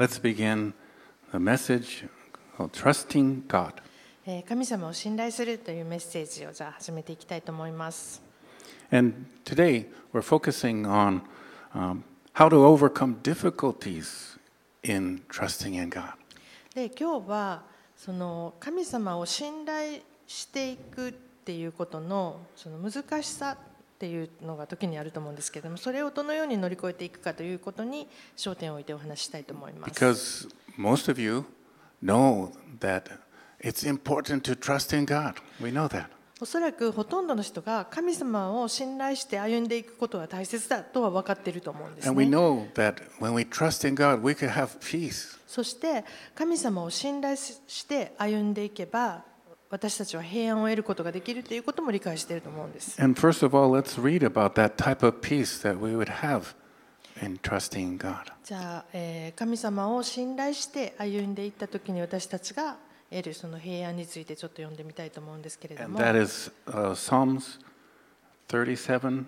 let's begin the message called Trusting God. えー神様を信頼するというメッセージをじゃあ始めていきたいと思います。And today we're focusing on um, how to overcome difficulties in trusting in God. で今日はその神様を信頼していくっていうことのその難しさっていうのが時にあると思うんですけれどもそれをどのように乗り越えていくかということに焦点を置いてお話ししたいと思います。Because most of you know that it's important to trust in God. We know that. おそらくほとんどの人が神様を信頼して歩んでいくことは大切だとは分かっていると思うんですね。そして神様を信頼して歩んでいけば私たちは平安を得ることができるということも理解していると思うんです。じゃあ、え、神様を信頼して歩んでいったときに私たちが得るその平安についてちょっと読んでみたいと思うんですけれども。That is, uh, Psalms 37.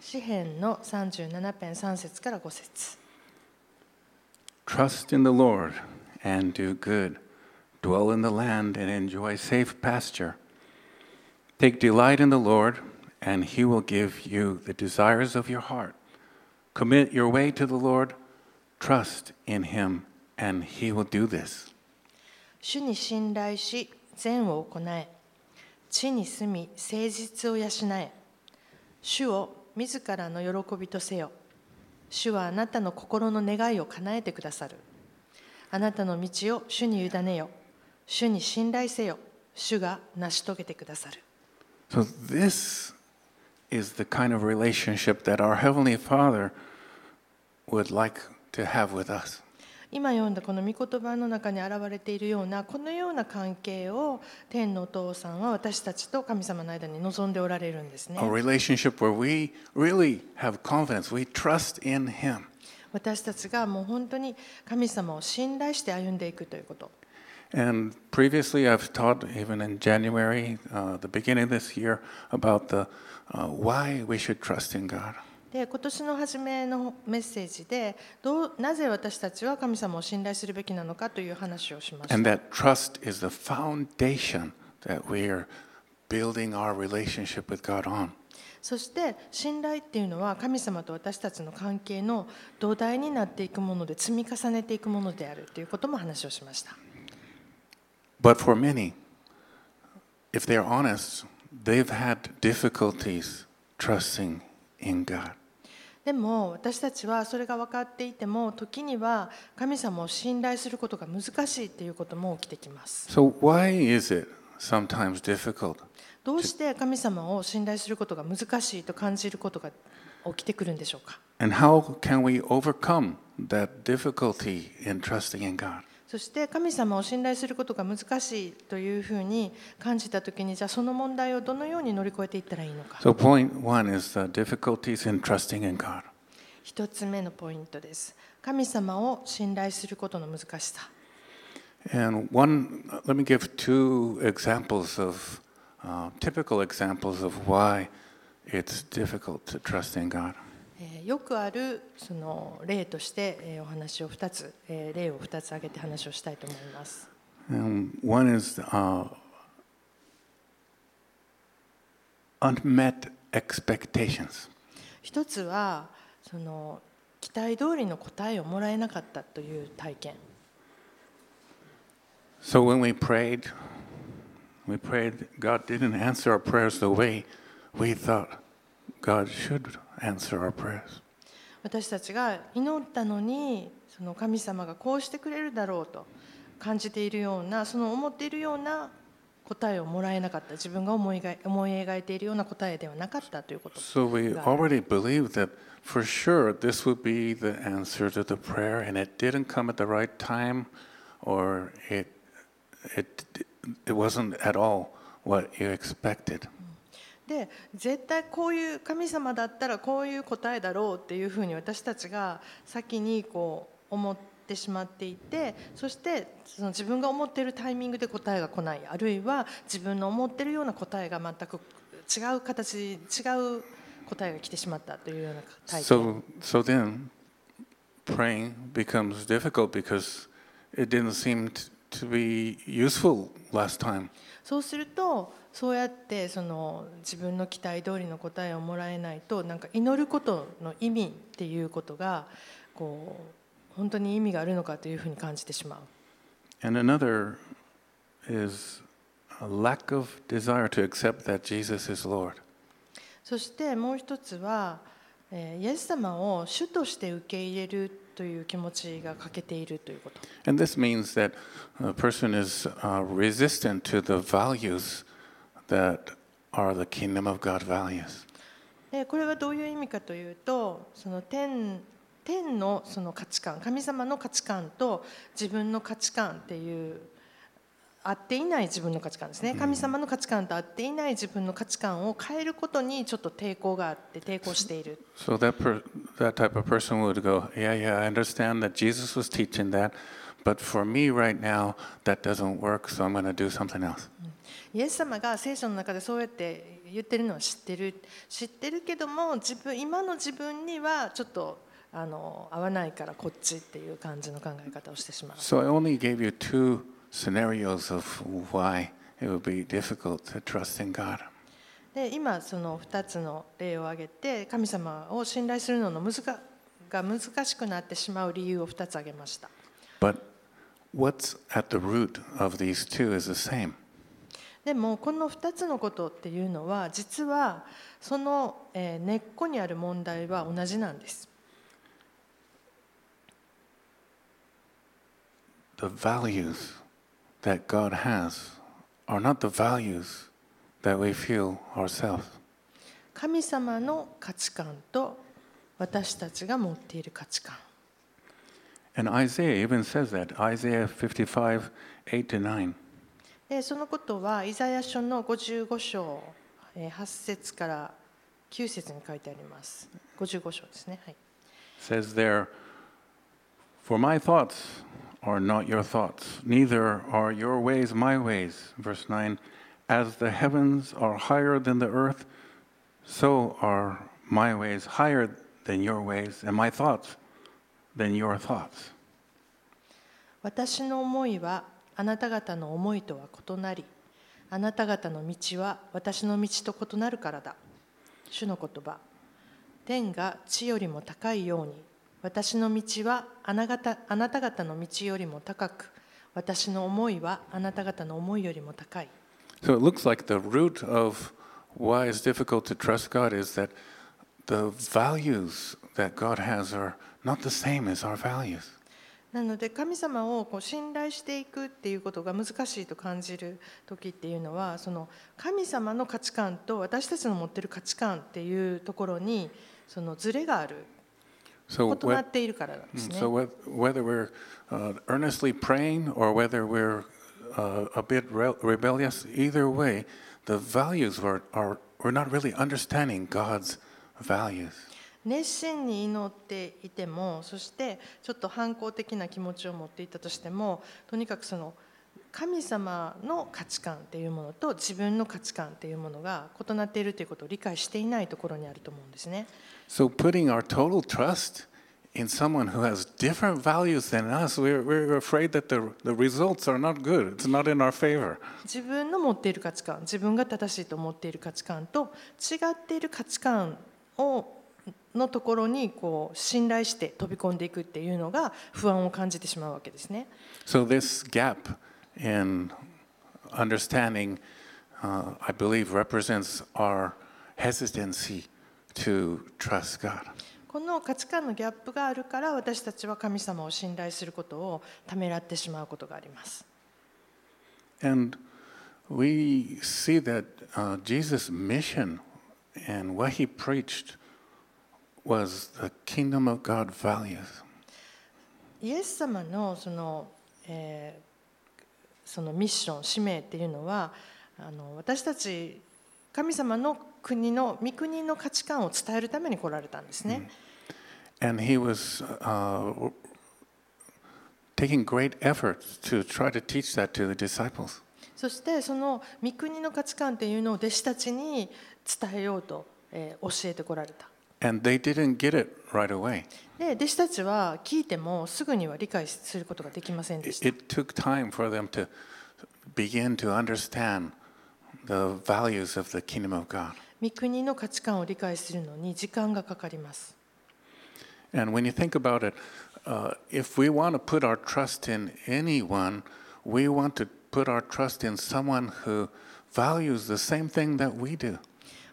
詩篇の37ペン3節から5節 Trust. Dwell in the land and enjoy safe pasture. Take delight in the Lord, and he will give you the desires of your heart. Commit your way to the Lord. Trust in him, and he will do this. 主に信頼し善を行え地に住み誠実を養え主を自らの喜びとせよ主はあなたの心の願いを叶えてくださるあなたの道を主に委ねよ 主に信頼せよ主が成し遂げてくださる So, this is the kind of relationship that our Heavenly Father would like to have with us. 今読んだこの御言葉の中に現れているようなこのような関係を天のお父さんは私たちと神様の間に望んでおられるんですね A。relationship where we really have confidence, we trust in Him. 私たちがもう本当に神様を信頼して歩んでいくということ。And previously, I've taught, even in January, the beginning this year, about the why we should trust in God. で今年の初めのメッセージで、なぜ私たちは神様を信頼するべきなのかという話をしました。そして、信頼というのは神様と私たちの関係の土台になっていくもので、積み重ねていくものであるということも話をしました。But for many, if they're honest, they've had difficulties trusting in God. でも私たちはそれが分かっていても時には神様を信頼することが難しいっていうことも起きてきます。So, why is it sometimes difficult? どうして神様を信頼することが難しいと感じることが起きてくるんでしょうか And how can we overcome that difficulty in trusting in God? そして神様を信頼することが難しいというふうに感じたときにじゃあその問題をどのように乗り越えていったらいいのか So, point one is the difficulties in trusting in God. 一つ目のポイントです神様を信頼することの難しさ And one, let me give two examples of uh, typical examples of why it's difficult to trust in God. えーよくあるその例としてえーお話を2つえー例を2つ挙げて話をしたいと思います one is uh, unmet expectations. 一つはその期待通りの答えをもらえなかったという体験 So when we prayed, we prayed, God didn't answer our prayers the way we thought God should answer our prayers. 私たちが祈ったのにその神様がこうしてくれるだろうと感じているようなその思っているような答えをもらえなかった自分が思い描い思い描いているような答えではなかったということ So we already believed that for sure this would be the answer to the prayer, and it didn't come at the right time, or it it it wasn't at all what you expected. で絶対こういう神様だったらこういう答えだろうっていうふうに私たちが先にこう思ってしまっていてそしてその自分が思っているタイミングで答えが来ない。あるいは自分の思ってるような答えが全く違う形違う答えが来てしまったというような体験 So so then praying becomes difficult because it didn't seem t- to be useful last time. そうするとそうやってその自分の期待通りの答えをもらえないとなんか祈ることの意味っていうことがこう本当に意味があるのかというふうに感じてしまう。And another is a lack of desire to accept that Jesus is Lord. そしてもう一つは、えーイエス様を主として受け入れるという気持ちが欠けているということ。And this means that a person is uh, resistant to the values that are the kingdom of God values. でこれはどういう意味かというとその天天のその価値観神様の価値観と自分の価値観っていう合っていない自分の価値観ですね神様の価値観と合っていない自分の価値観を変えることにちょっと抵抗があって抵抗している So that per- that type of person would go, yeah, yeah, I understand that Jesus was teaching that, but for me right now that doesn't work, so I'm going to do something else. イエス様が聖書の中でそうやって言ってるのは知ってる知ってるけども自分今の自分にはちょっとあの合わないからこっちっていう感じの考え方をしてしまう So I only gave you two scenarios of why it would be difficult to trust in God. で今その2つの例を挙げて神様を信頼するのの難がが難しくなってしまう理由を2つ挙げました But what's at the root of these two is the same. でもこの2つのことっていうのは実はそのえー根っこにある問題は同じなんです The values that God has are not the values that we feel ourselves. 神様の価値観と私たちが持っている価値観 And Isaiah even says that. Isaiah 55, 8 to 9. でそのことはイザヤ書の55章えー8節から9節に書いてあります55章ですねはい says there, For my thoughts are not your thoughts, neither are your ways my ways. Verse 9, As the heavens are higher than the earth, so are my ways higher than your ways, and my thoughts than your thoughts. 私の思いはあなた方の思いとは異なりあなた方の道は私の道と異なるからだ主の言葉天が地よりも高いように私の道はあなたあなた方の道よりも高く私の思いはあなた方の思いよりも高い So it looks like the root of why it's difficult to trust God is that the values that God has are not the same as our values. なので神様をこう信頼していくっていうことが難しいと感じる時っていうのはその神様の価値観と私たちの持ってる価値観っていうところにそのズレがある So 異なっているからなんですね。So whe- whether we're uh, earnestly praying or whether we're uh, a bit re- rebellious, either way, the values are, are we're not really understanding God's values. 熱心に祈っていてもそしてちょっと反抗的な気持ちを持っていたとしてもとにかくその神様の価値観っていうものと自分の価値観っていうものが異なっているということを理解していないところにあると思うんですね。So putting our total trust in someone who has different values than us, we're, we're afraid that the, the results are not good. It's not in our favor. 自分の持っている価値観自分が正しいと思っている価値観と違っている価値観をのところにこう信頼して飛び込んでいくっていうのが不安を感じてしまうわけですね。So this gap in understanding, uh, I believe, represents our hesitancy to trust God. この価値観のギャップがあるから私たちは神様を信頼することをためらってしまうことがあります。And we see that uh, Jesus' mission and what he preached was the kingdom of God values. イエス様のその,、えーそのミッション使命っていうのはあの私たち神様の国の御国の価値観を伝えるために来られたんですね。そしてその御国の価値観というのを弟子たちに伝えようと教えてこられた。で弟子たちは聞いてもすぐには理解することができませんでした。The values of the kingdom of God. 御国の価値観を理解するのに時間がかかります。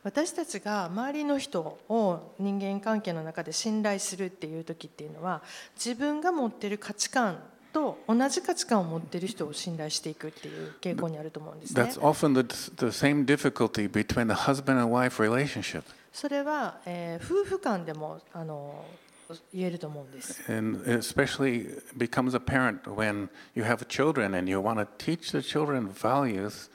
私たちが周りの人を人間関係の中で信頼するっていう時っていうのは自分が持っている価値観と同じ価値観を持っている人を信頼していくっていう傾向にあると思うんですね That's。often the, the same difficulty between the husband and wife relationship. それは、えー夫婦間でもあの言えると思うんです。And especially becomes apparent when you have children and you want to teach the children values.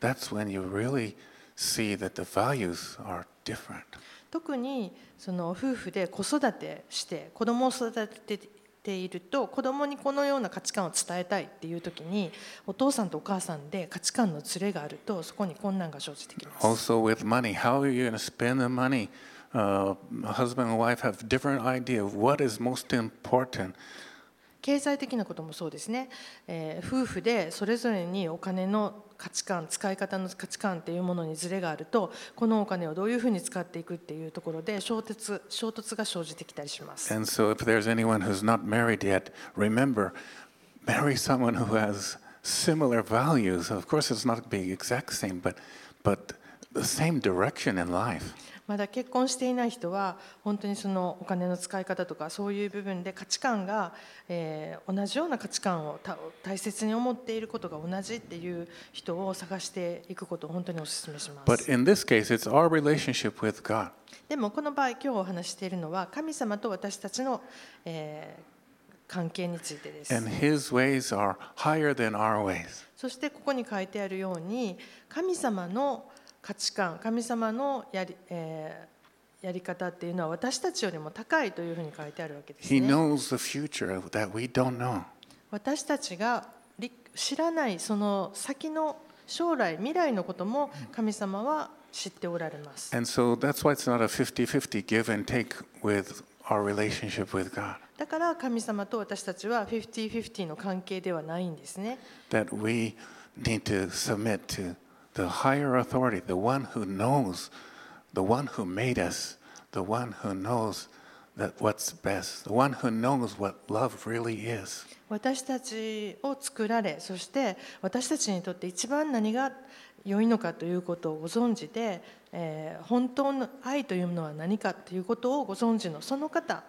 That's when you really see that the values are different. 特にその夫婦で子育てして子供を育てていると子供にこのような価値観を伝えたいっていう時にお父さんとお母さんで価値観のズレがあるとそこに困難が生じてきます。Also, with money, how are you going to spend the money? Uh, husband and wife have different idea of what is most important. 経済的なこともそうですね、えー夫婦でそれぞれにお金の価値観使い方の価値観っていうものにズレがあるとこのお金をどういうふうに使っていくっていうところで衝突衝突が生じてきたりします。And so, if there's anyone who's not married yet, remember, marry someone who has similar values. Of course, it's not be exact same, but but the same direction in life. まだ結婚していない人は本当にそのお金の使い方とかそういう部分で価値観が、えー同じような価値観をた大切に思っていることが同じっていう人を探していくことを本当にお勧めしま But す。in this case, it's our relationship with God. でもこの場合今日お話ししているのは神様と私たちの、えー関係についてです。And His ways are higher than our ways. そしてここに書いてあるように神様の価値観神様のやり,、え、やり方っていうのは私たちよりも高いというふに書いてあるわけです、私たちが知らないその先の将来、未来のことも神様は知っておられます。だから神様と私たちは50-50の関係ではないんですね。The higher authority, the one who knows, the one who made us, the one who knows that what's best, the one who knows what love really is. 私たちを作られそして私たちにとって一番何が良いのかということをご存知で、えー本当の愛というものは何かということをご存知のその方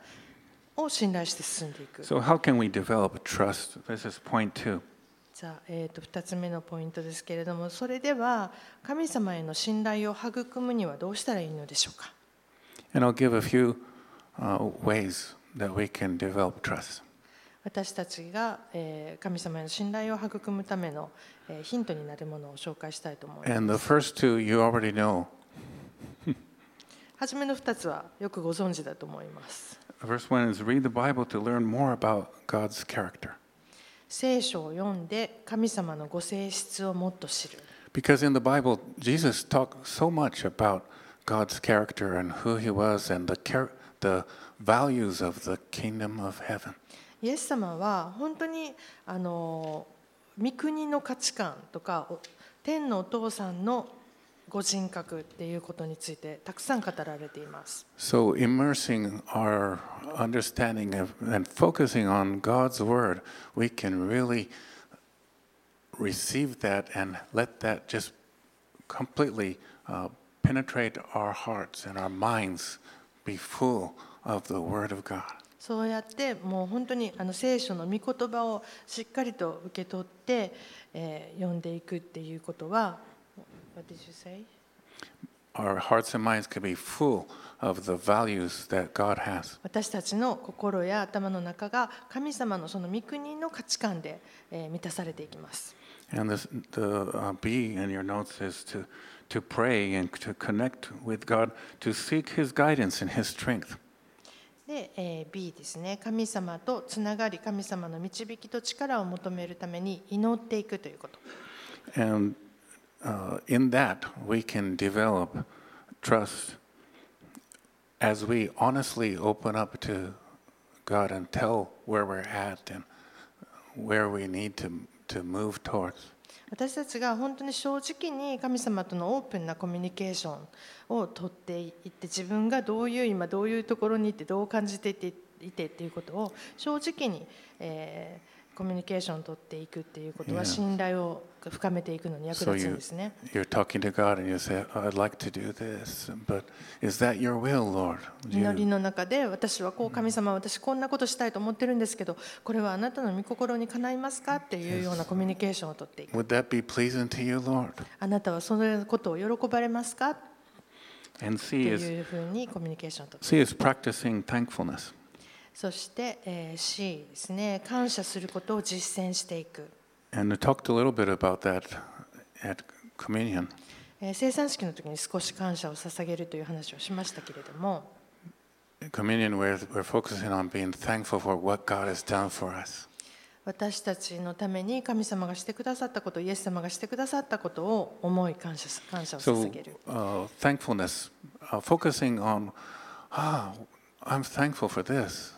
を信頼して進んでいく。So, how can we develop trust? This is point two. じゃあ、えー、と2つ目のポイントですけれどもそれでは神様への信頼を育むにはどうしたらいいのでしょうか And I'll give a few uh, ways that we can develop trust. 私たちが、えー神様への信頼を育むための、えーヒントになるものを紹介したいと思います And the first two you already know. 初めの2つはよくご存知だと思います first one is read the Bible to learn more about God's character. 聖書を読んで神様のご性質をもっと知る Because in the Bible, Jesus talked so much about God's character and who he was and the, the values of the kingdom of heaven. イエス様は本当にあの御国の価値観とかお天のお父さんのご人格っていうことについてたくさん語られています。So, immersing our understanding and focusing on God's word, we can really receive that and let that just completely uh, penetrate our hearts and our minds, be full of the word of God. そうやってもう本当にあの聖書の御言葉をしっかりと受け取って、えー読んでいくっていうことは What did you say? Our hearts and minds can be full of the values that God has. 私たちの心や頭の中が神様のその御国の価値観で、えー満たされていきます。And this, the uh, B in your notes is to, to pray and to connect with God, to seek His guidance and His strength. で、えー B ですね神様とつながり神様の導きと力を求めるために祈っていくということ And uh, in that, we can develop trust as we honestly open up to God and tell where we're at and where we need to, to move towards, 私たちが本当に正直に神様とのオープンなコミュニケーションをとっていって自分がどういう今どういうところにいてどう感じていていてっていうことを正直に、えー コミュニケーションを取っていくっていうことは.信頼を深めていくのに役立つんですね。you're talking to God and you say, I'd like to do this, but is that your will, Lord? Do 祈りの中で私はこう神様私こんなことしたいと思ってるんですけどこれはあなたの御心にかないますかっていうようなコミュニケーションをとっていく would that be pleasing to you, Lord? あなたはそのことを喜ばれますか？っ And て C is, いうふうにコミュニケーション.そして、えー、C ですね。感謝することを実践していく。生産式の時に少し感謝を捧げるという話をしましたけれども。私たちのために神様がしてくださったこと、イエス様がしてくださったことを思い感謝,感謝を捧げる。So, uh, thankfulness, uh, focusing on, ah, I'm thankful for this.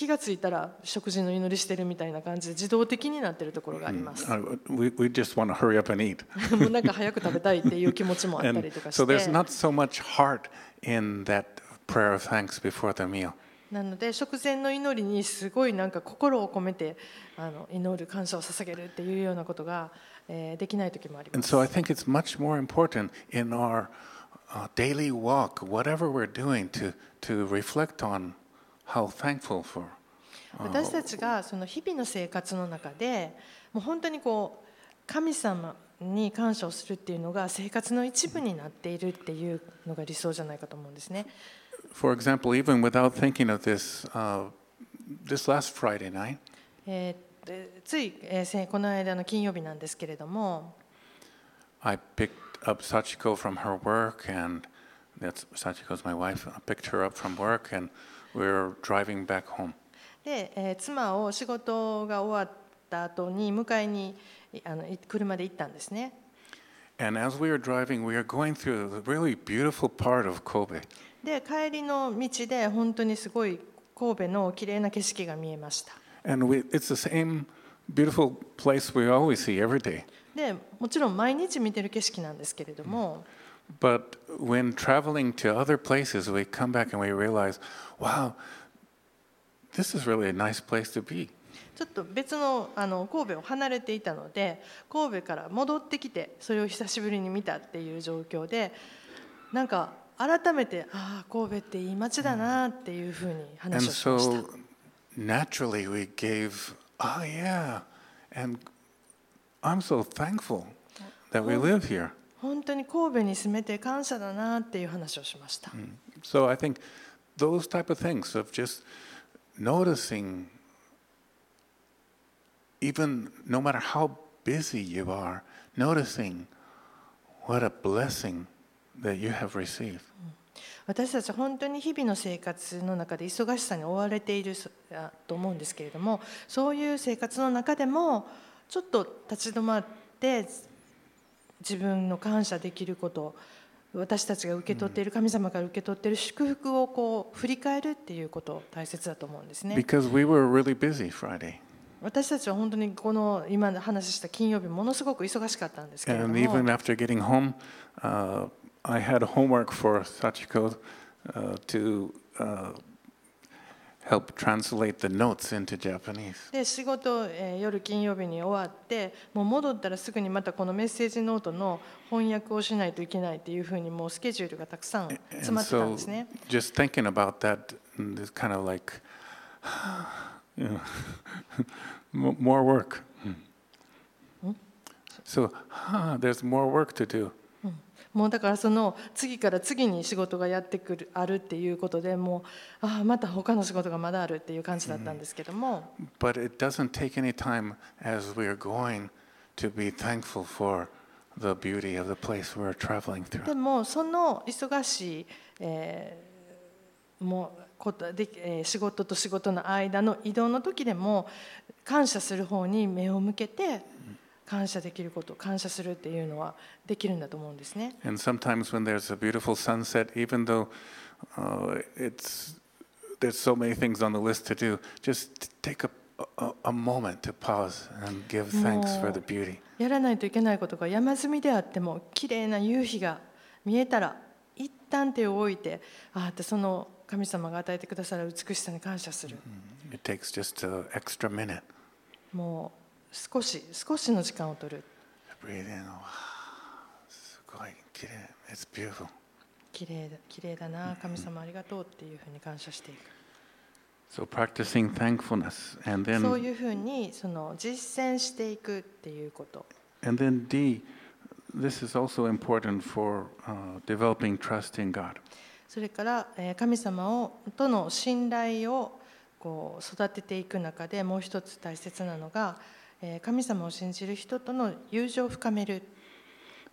気がついたら食事の祈りしてるみたいな感じで自動的になってるところがあります。もうなん早く食べたいっいう気持ちもあったりとかして。なので食前の祈りにすごいなんか心を込めてあの祈る感謝を捧げるっていうようなことが、えー、できない時もあります。And so I think it's much more important in our daily walk, whatever we're doing, to, to reflect on how thankful for. 私たちがその日々の生活の中でもう本当にこう神様に感謝をするっていうのが生活の一部になっているっていうのが理想じゃないかと思うんですね。For example, even without thinking of this, uh, this last Friday night, えーでつい、えーせこの間の金曜日なんですけれども I picked up Sachiko from her work, and that's Sachiko's my wife. I picked her up from work, and were driving back home. で、えー妻を仕事が終わった後に迎えにいあのい車で行ったんですね。And as we were driving, we were going through a really beautiful part of Kobe. で帰りの道で本当にすごい神戸の綺麗な景色が見えました。And we, it's the same beautiful place we always see every day. でもちろん毎日見てる景色なんですけれども、But when traveling to other places, we come back and we realize, wow, this is really a nice place to be. ちょっと別のあの神戸を離れていたので神戸から戻ってきてそれを久しぶりに見たっていう状況でなんか改めてああ神戸っていい街だなっていうふうに話をしました。so naturally we gave, oh yeah, and I'm so thankful that we live here. 本当に神戸に住めて感謝だなっていう話をしました。So I think those type of things of just noticing, even no matter how busy you are, noticing what a blessing that you have received. 私たち本当に日々の生活の中で忙しさに追われているあと思うんですけれどもそういう生活の中でもちょっと立ち止まって自分の感謝できること私たちが受け取っている神様から受け取っている祝福をこう振り返るっていうこと大切だと思うんですね。Because we were really busy Friday. 私たちは本当にこの今話した金曜日ものすごく忙しかったんですけれど And も even after getting home, uh, I had homework for Sachiko uh, to uh, help translate the notes into Japanese. で仕事、えー夜金曜日に終わってもう戻ったらすぐにまたこのメッセージノートの翻訳をしないといけないっていうふうにもうスケジュールがたくさん詰まってたん so ですね。just thinking about that mm, is kind of like, you know, mo- more work. So huh, there's more work to do. もうだからその次から次に仕事がやってくるあるっていうことでもうああまた他の仕事がまだあるっていう感じだったんですけども、But it doesn't take any time as we are going to be thankful for the beauty of the place we're traveling で through. もその忙しい、えーもうことで、えー仕事と仕事の間の移動の時でも感謝する方に目を向けて感謝できること感謝するっていうのはできるんだと思うんですね。And sometimes when there's a beautiful sunset, even though uh, it's there's so many things on the list to do, just take a, a, moment to pause and give thanks for the beauty. やらないといけないことが山積みであっても綺麗な夕日が見えたら一旦手を置いてああってその神様が与えてくださる美しさに感謝する It takes just an extra minute. もう少し少しの時間を取る. Oh, すごい綺麗 It's beautiful. 綺麗だ綺麗だな神様ありがとうっていうふうに感謝していく So practicing thankfulness, and そう then いうふうにその実践していくっていうこと and then D. This is also important for uh, developing trust in God. それからえー神様をとの信頼をこう育てていく中でもう一つ大切なのがえー神様を信じる人との友情を深める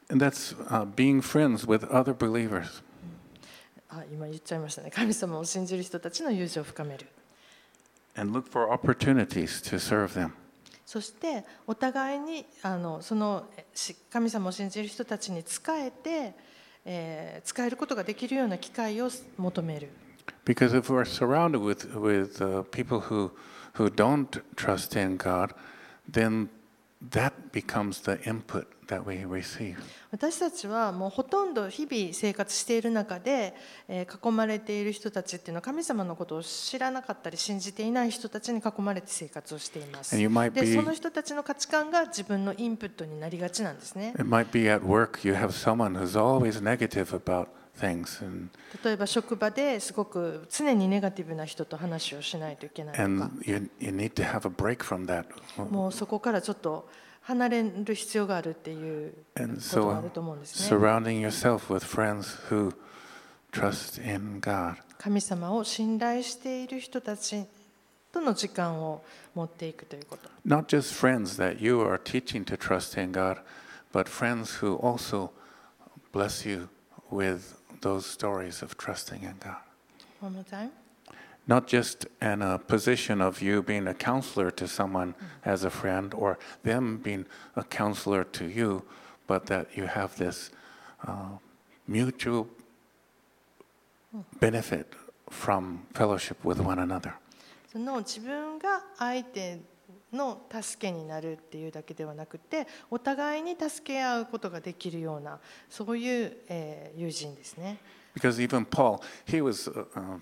And that's uh, being friends with other believers. あ今言っちゃいましたね神様を信じる人たちの友情を深める and look for opportunities to serve them. そしてお互いにあのその神様を信じる人たちに仕えて、えー使えることができるような機会を求める Because if we're surrounded with, with uh, people who, who don't trust in God, then that becomes the input that we receive. 私たちはもうほとんど日々生活している中で、えー囲まれている人たちっていうのは神様のことを知らなかったり信じていない人たちに囲まれて生活をしています。And you might でその人たちの価値観が自分のインプットになりがちなんですね。It might be at work, you have someone who's always negative about things, and, 例えば職場ですごく常にネガティブな人と話をしないといけないとか and you, you need to have a break from that. もうそこからちょっと離れる必要があるっていうことがあ so ると思うんですね。surrounding yourself with friends who trust in God. 神様を信頼している人たちとの時間を持っていくということ。Not just friends that you are teaching to trust in God, but friends who also bless you with those stories of trusting in God. One more time. Not just in a position of you being a counselor to someone as a friend or them being a counselor to you, but that you have this uh, mutual benefit from fellowship with one another. その自分が相手 の助けになるっていうだけではなくてお互いに助け合うことができるようなそういう、えー友人ですね。Because even Paul, he was uh, uh,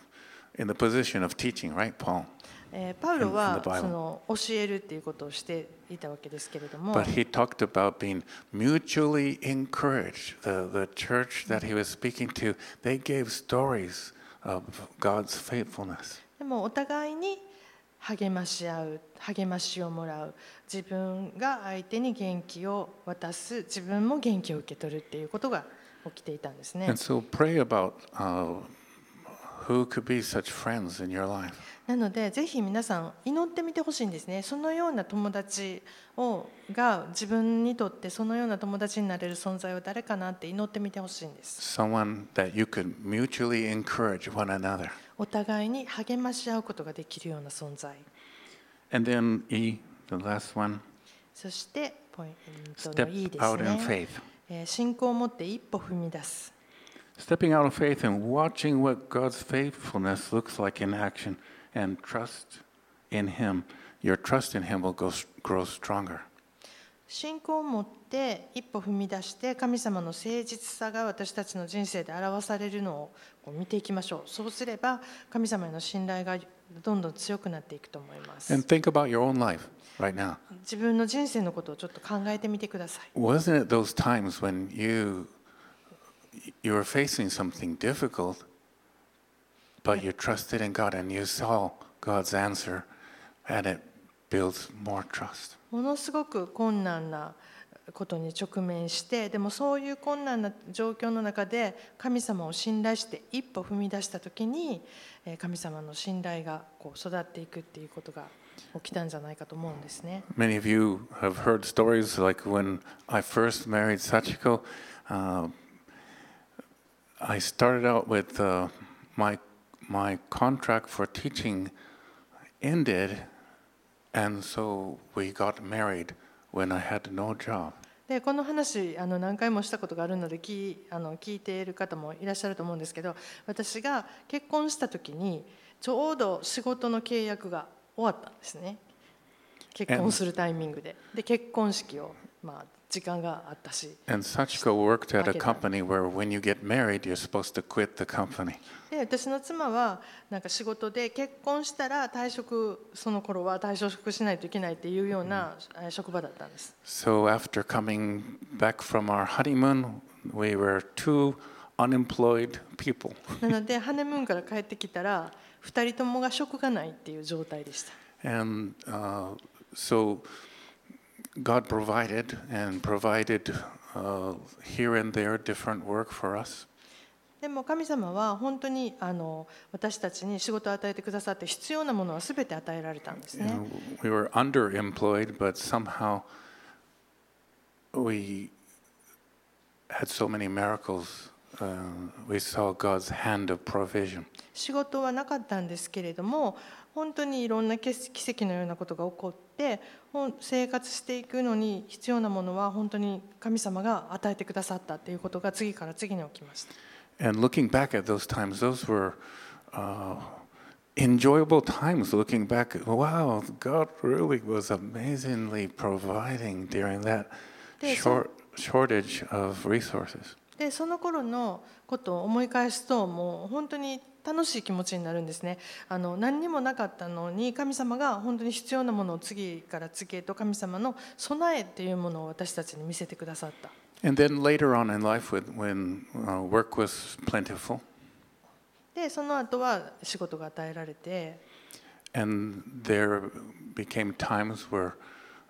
in the position of teaching, right, Paul? えーパウロは.その教えるっていうことをしていたわけですけれども But he talked about being mutually encouraged. The, the church that he was speaking to, they gave stories of God's faithfulness. でもお互いに励まし合う励ましをもらう自分が相手に元気を渡す自分も元気を受け取るっていうことが起きていたんですね so about uh. なのでぜひ皆さん祈ってみてほしいんですねそのような友達をが自分にとってそのような友達になれる存在は誰かなって祈ってみてほしいんです Someone that you could mutually encourage one another. お互いに励まし合うことができるような存在 And then E, the last one, そしてポイントのいいですね信仰を持って一歩踏み出す Stepping out of faith and watching what God's faithfulness looks like in action and trust in Him. Your trust in Him will grow stronger. 信仰を持って一歩踏み出して神様の誠実さが私たちの人生で表されるのを見ていきましょうそうすれば神様への信頼がどんどん強くなっていくと思います And think about your own life right now. 自分の人生のことをちょっと考えてみてください Wasn't it those times when you you were facing something difficult, but you trusted in God and you saw God's answer, and it builds more trust? ものすごく困難なことに直面してでもそういう困難な状況の中で神様を信頼して一歩踏み出した時にえー神様の信頼がこう育っていくっていうことが起きたんじゃないかと思うんですね。Many of you have heard stories like when I first married Sachiko. Uh, I started out with uh, my my contract for teaching ended, and so we got married when I had no job. でこの話あの何回もしたことがあるので聞あの聞いている方もいらっしゃると思うんですけど私が結婚した時にちょうど仕事の契約が終わったんですね結婚するタイミングでで結婚式を、まあ、時間があったし And Sachiko worked at a company where when you get married, you're supposed to quit the company. で私の妻はなんか仕事で結婚したら退職その頃は退職しないといけないっていうようなえー職場だったんです So after coming back from our honeymoon, we were two unemployed people. なのでハネムーンから帰ってきたら2人ともが職がないっていう状態でした And uh, so God provided and provided uh, here and there different work for us. でも神様は本当にあの私たちに仕事を与えてくださって必要なものは全て与えられたんですね。 And we were underemployed, but somehow we had so many miracles. Uh, we saw God's hand of provision. 仕事はなかったんですけれども 本当にいろんな奇奇跡のようなことが起こって生活していくのに必要なものは本当に神様が与えてくださったということが次から次に起きました。And looking back at those times, those were uh, enjoyable times. Looking back, wow, God really was amazingly providing during that short, shortage of resources. でその頃のことを思い返すともう本当に楽しい気持ちになるんですねあの何にもなかったのに神様が本当に必要なものを次から次へと神様の備えっていうものを私たちに見せてくださった And then later on in life, when uh, work was plentiful, でその後は仕事が与えられて and there became times where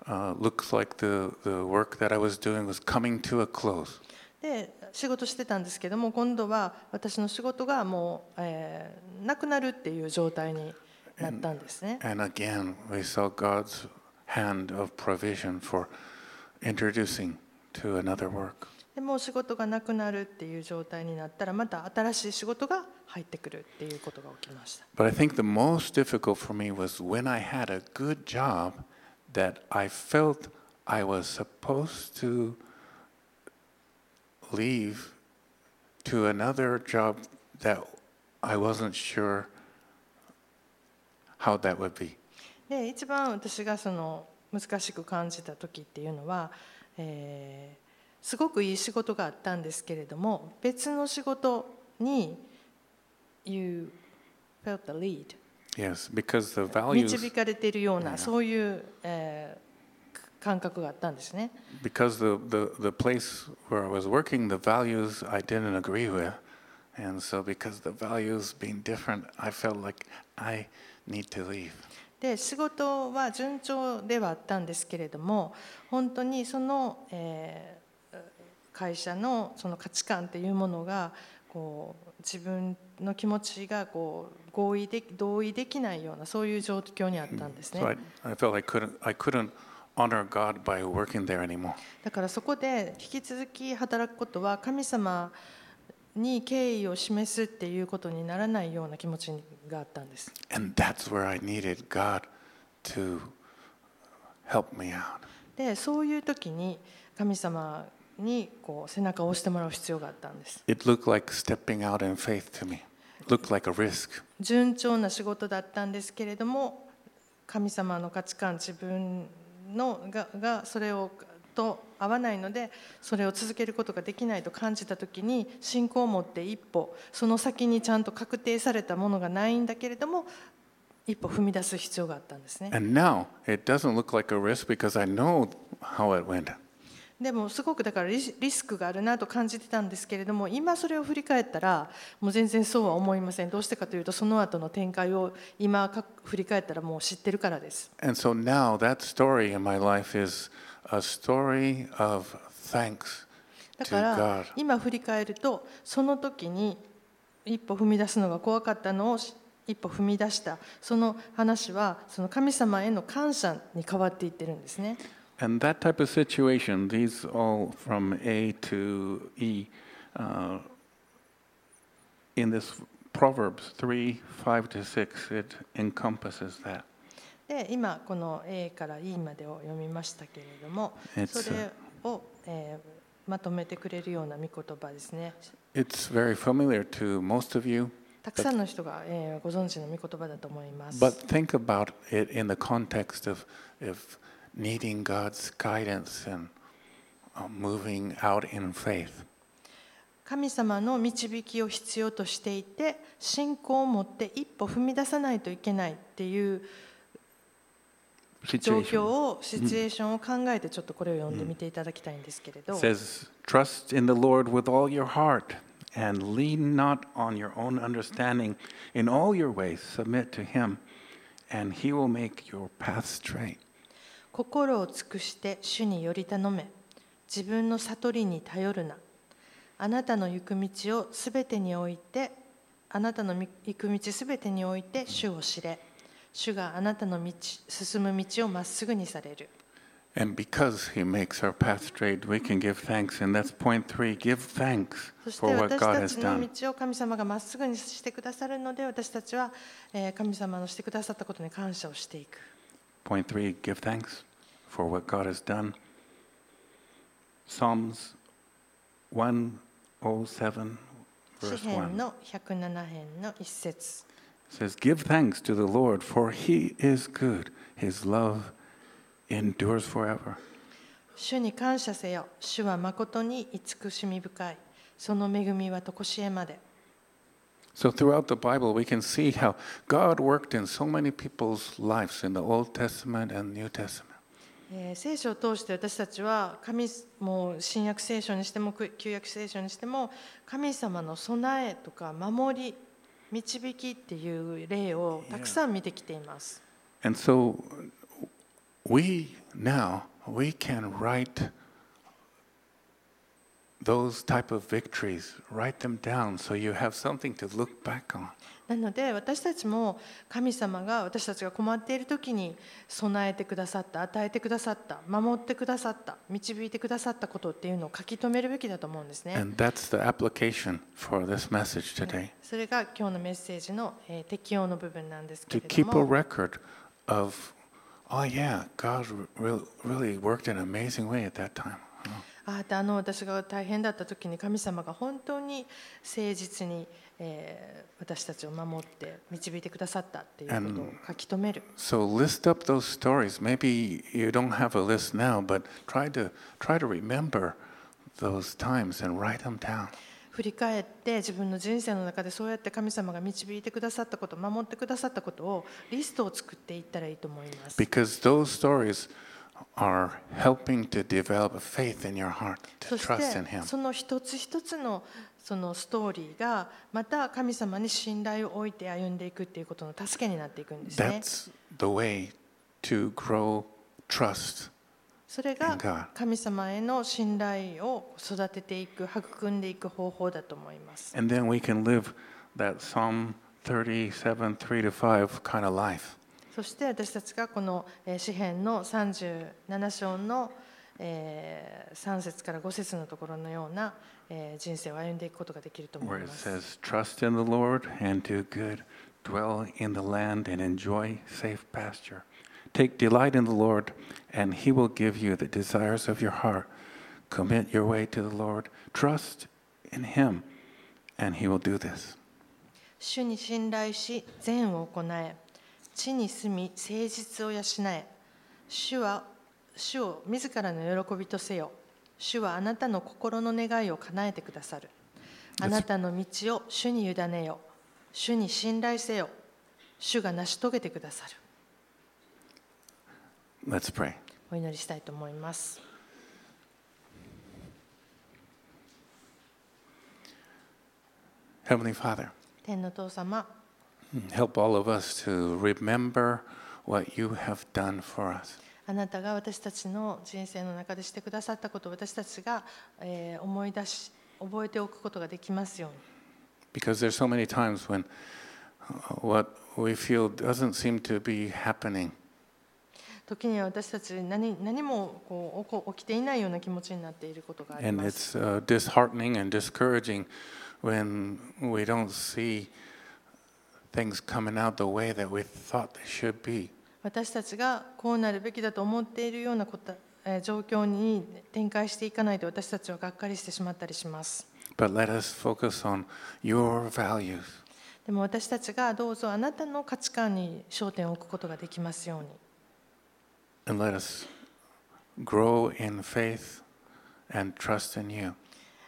uh, looks like the, the work that I was doing was coming to a close. で仕事してたんですけども今度は私の仕事がもう、えーなくなるっていう状態になったんですね。And again, we saw God's hand of provision for introducing to another work. でもう仕事がなくなるっていう状態になったらまた新しい仕事が入ってくるっていうことが起きました。But I think the most difficult for me was when I had a good job that I felt I was supposed to leave to another job that I wasn't sure how that would be. で一番私がその難しく感じた時っていうのは、えーすごくいい仕事があったんですけれども別の仕事に You felt the lead Yes, because the values 導かれているよう Yeah. なそういう、えー感覚があったんですね。because the, the, the place where I was working, the values I didn't agree with. And so because the values being different, I felt like I need to leave. で仕事は順調ではあったんですけれども本当にその、えー会社のその価値観っていうものがこう自分の気持ちがこう合意で同意できないようなそういう状況にあったんですね So。I, I felt I couldn't, I couldn't honor God by working there anymore. だからそこで引き続き働くことは神様に敬意を示すっていうことにならないような気持ちがあったんです。And that's where I needed God to help me out. でそういう時に神様にこう背中を押してもらう必要があったんです。It looked like stepping out in faith to me. Looked like a risk. 順調な仕事だったんですけれども神様の価値観自分ののががそれをと合わないのでそれを続けることができないと感じた時に信仰を持って一歩その先にちゃんと確定されたものがないんだけれども一歩踏み出す必要があったんですね。And now it doesn't look like a risk because I know how it went. でもすごくだからリスクがあるなと感じてたんですけれども今それを振り返ったらもう全然そうは思いませんどうしてかというとその後の展開を今か振り返ったらもう知ってるからです And so now that story in my life is a story of thanks だから.今振り返るとその時に一歩踏み出すのが怖かったのをし一歩踏み出したその話はその神様への感謝に変わっていってるんですね。And that type of situation, these all from A to E, uh, in this Proverbs 3 5 to 6, it encompasses that. で今この A から E までを読みましたけれども It's, それを、えーまとめてくれるような御言葉ですね。 It's very familiar to most of you, たくさんの人が、えーご存知の御言葉だと思います。 but think about it in the context of, of needing God's guidance and uh, moving out in faith. 神様の導きを必要としていて信仰を持って一歩踏み出さないといけないっていう状 Situation 況をシチュエーションを考えてちょっとこれを読んでみていただきたいんですけれど、 says, Trust in the Lord with all your heart and lean not on your own understanding. In all your ways, submit to Him, and He will make your path straight. 心を尽くして主により頼め。自分の悟りに頼るな。あなたの行く道をすべてにおいてあなたの行く道すべてにおいて主を知れ。主があなたの道進む道をまっすぐにされる。And because He makes our path straight, we can give thanks. And that's point three. Give thanks そして for what 私 God た has ちの done. 道を神様がまっすぐにしてくださるので私たちはえー神様のしてくださったことに感謝をしていく Point three give thanks for what God has done. Psalms 107, 詩 verse 編 1. の107編の一節 says, Give thanks to the Lord, for he is good. His love endures forever. 主に感謝せよ主は誠に慈しみ深いその恵みは常しえまで So, throughout the Bible, we can see how God worked in so many people's lives in the Old Testament and New Testament. えー聖書を通して私たちは神もう新約聖書にしても旧約聖書にしても神様の備えとか守り導きっていう例をたくさん見てきています。 And so, we now, we can write those type of victories, write them down so you have something to look back on. なので私たちも神様が私たちが困っている時に備えてくださった与えてくださった守ってくださった導いてくださったことっていうのを書き留めるべきだと思うんですね。それが今日のメッセージの、えー適用の部分なんですけれども oh yeah, God re- really worked in an amazing way at that time. ああの私が大変だった時に神様が本当に誠実に、えー私たちを守って導いてくださったっていうことを書き留める。So list up those stories. Maybe you don't have a list now, but try to try to remember those times and write them down. 振り返って自分の人生の中でそうやって神様が導いてくださったこと守ってくださったことをリストを作っていったらいいと思います。Because those stories are helping to develop faith in your heart, to trust in て Him. その一つ一つのそのストーリーがまた神様に信頼を置いて歩んでいくっていうことの助けになっていくんですね。That's the way to grow trust それ in が God. 神様への信頼を育てていく育んでいく方法だと思います。And then we can live that Psalm 37, 3 to 5 kind of life. そして私たちがこのえー詩編の37章のえー3節から5節のところのようなえー人生を歩んでいくことができると思います。says, Trust in the Lord and do good, dwell in the land and enjoy safe pasture. Take delight in the Lord, and he will give you the desires of your heart. Commit your way to the Lord, trust in him, and he will do this. 主に信頼し善を行え地に住み誠実を養え。主は主を自らの喜びとせよ。主はあなたの心の願いを叶えてくださる。あなたの道を主に委ねよ。主に信頼せよ。主が成し遂げてくださる。Let's pray. お祈りしたいと思います。Heavenly Father, 天の父様 help all of us to remember what you have done for us. あなたが私たちの人生の中でしてくださったことを私たちが、えー思い出し覚えておくことができますように Because there's so many times when what we feel doesn't seem to be happening. 時には私たち何何もこう起こ起きていないような気持ちになっていることがあり And ます it's uh, disheartening and discouraging when we don't see 私たちがこうなるべきだと思っているようなこと状況に展開していかないと私たちはがっかりしてしまったりします。でも私たちがどうぞあなたの価値観に焦点を置くことができますように。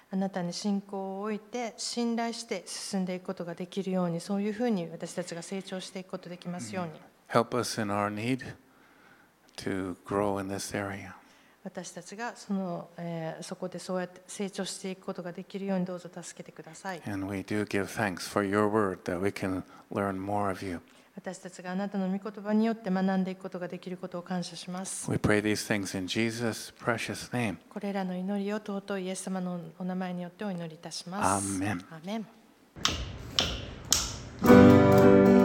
あなたに信仰を置いて信頼して進んでいくことができるようにそういうふうに私たちが成長していくことができますように Help us in our need to grow in this area. 私たちがその、えーそこでそうやって成長していくことができるようにどうぞ助けてください And we do give thanks for your word that we can learn more of you. 私たちがあなたの御言葉によって学んでいくことができることを感謝します。We pray these things in Jesus' precious name. これらの祈りを尊いイエス様のお名前によってお祈りいたします。アーメンアーメン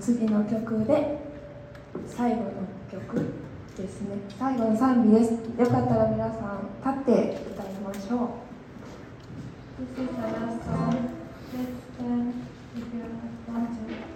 次の曲で最後の曲ですね。最後の賛美です。よかったら皆さん立って歌いましょう。This is the last song. Let's stand if you want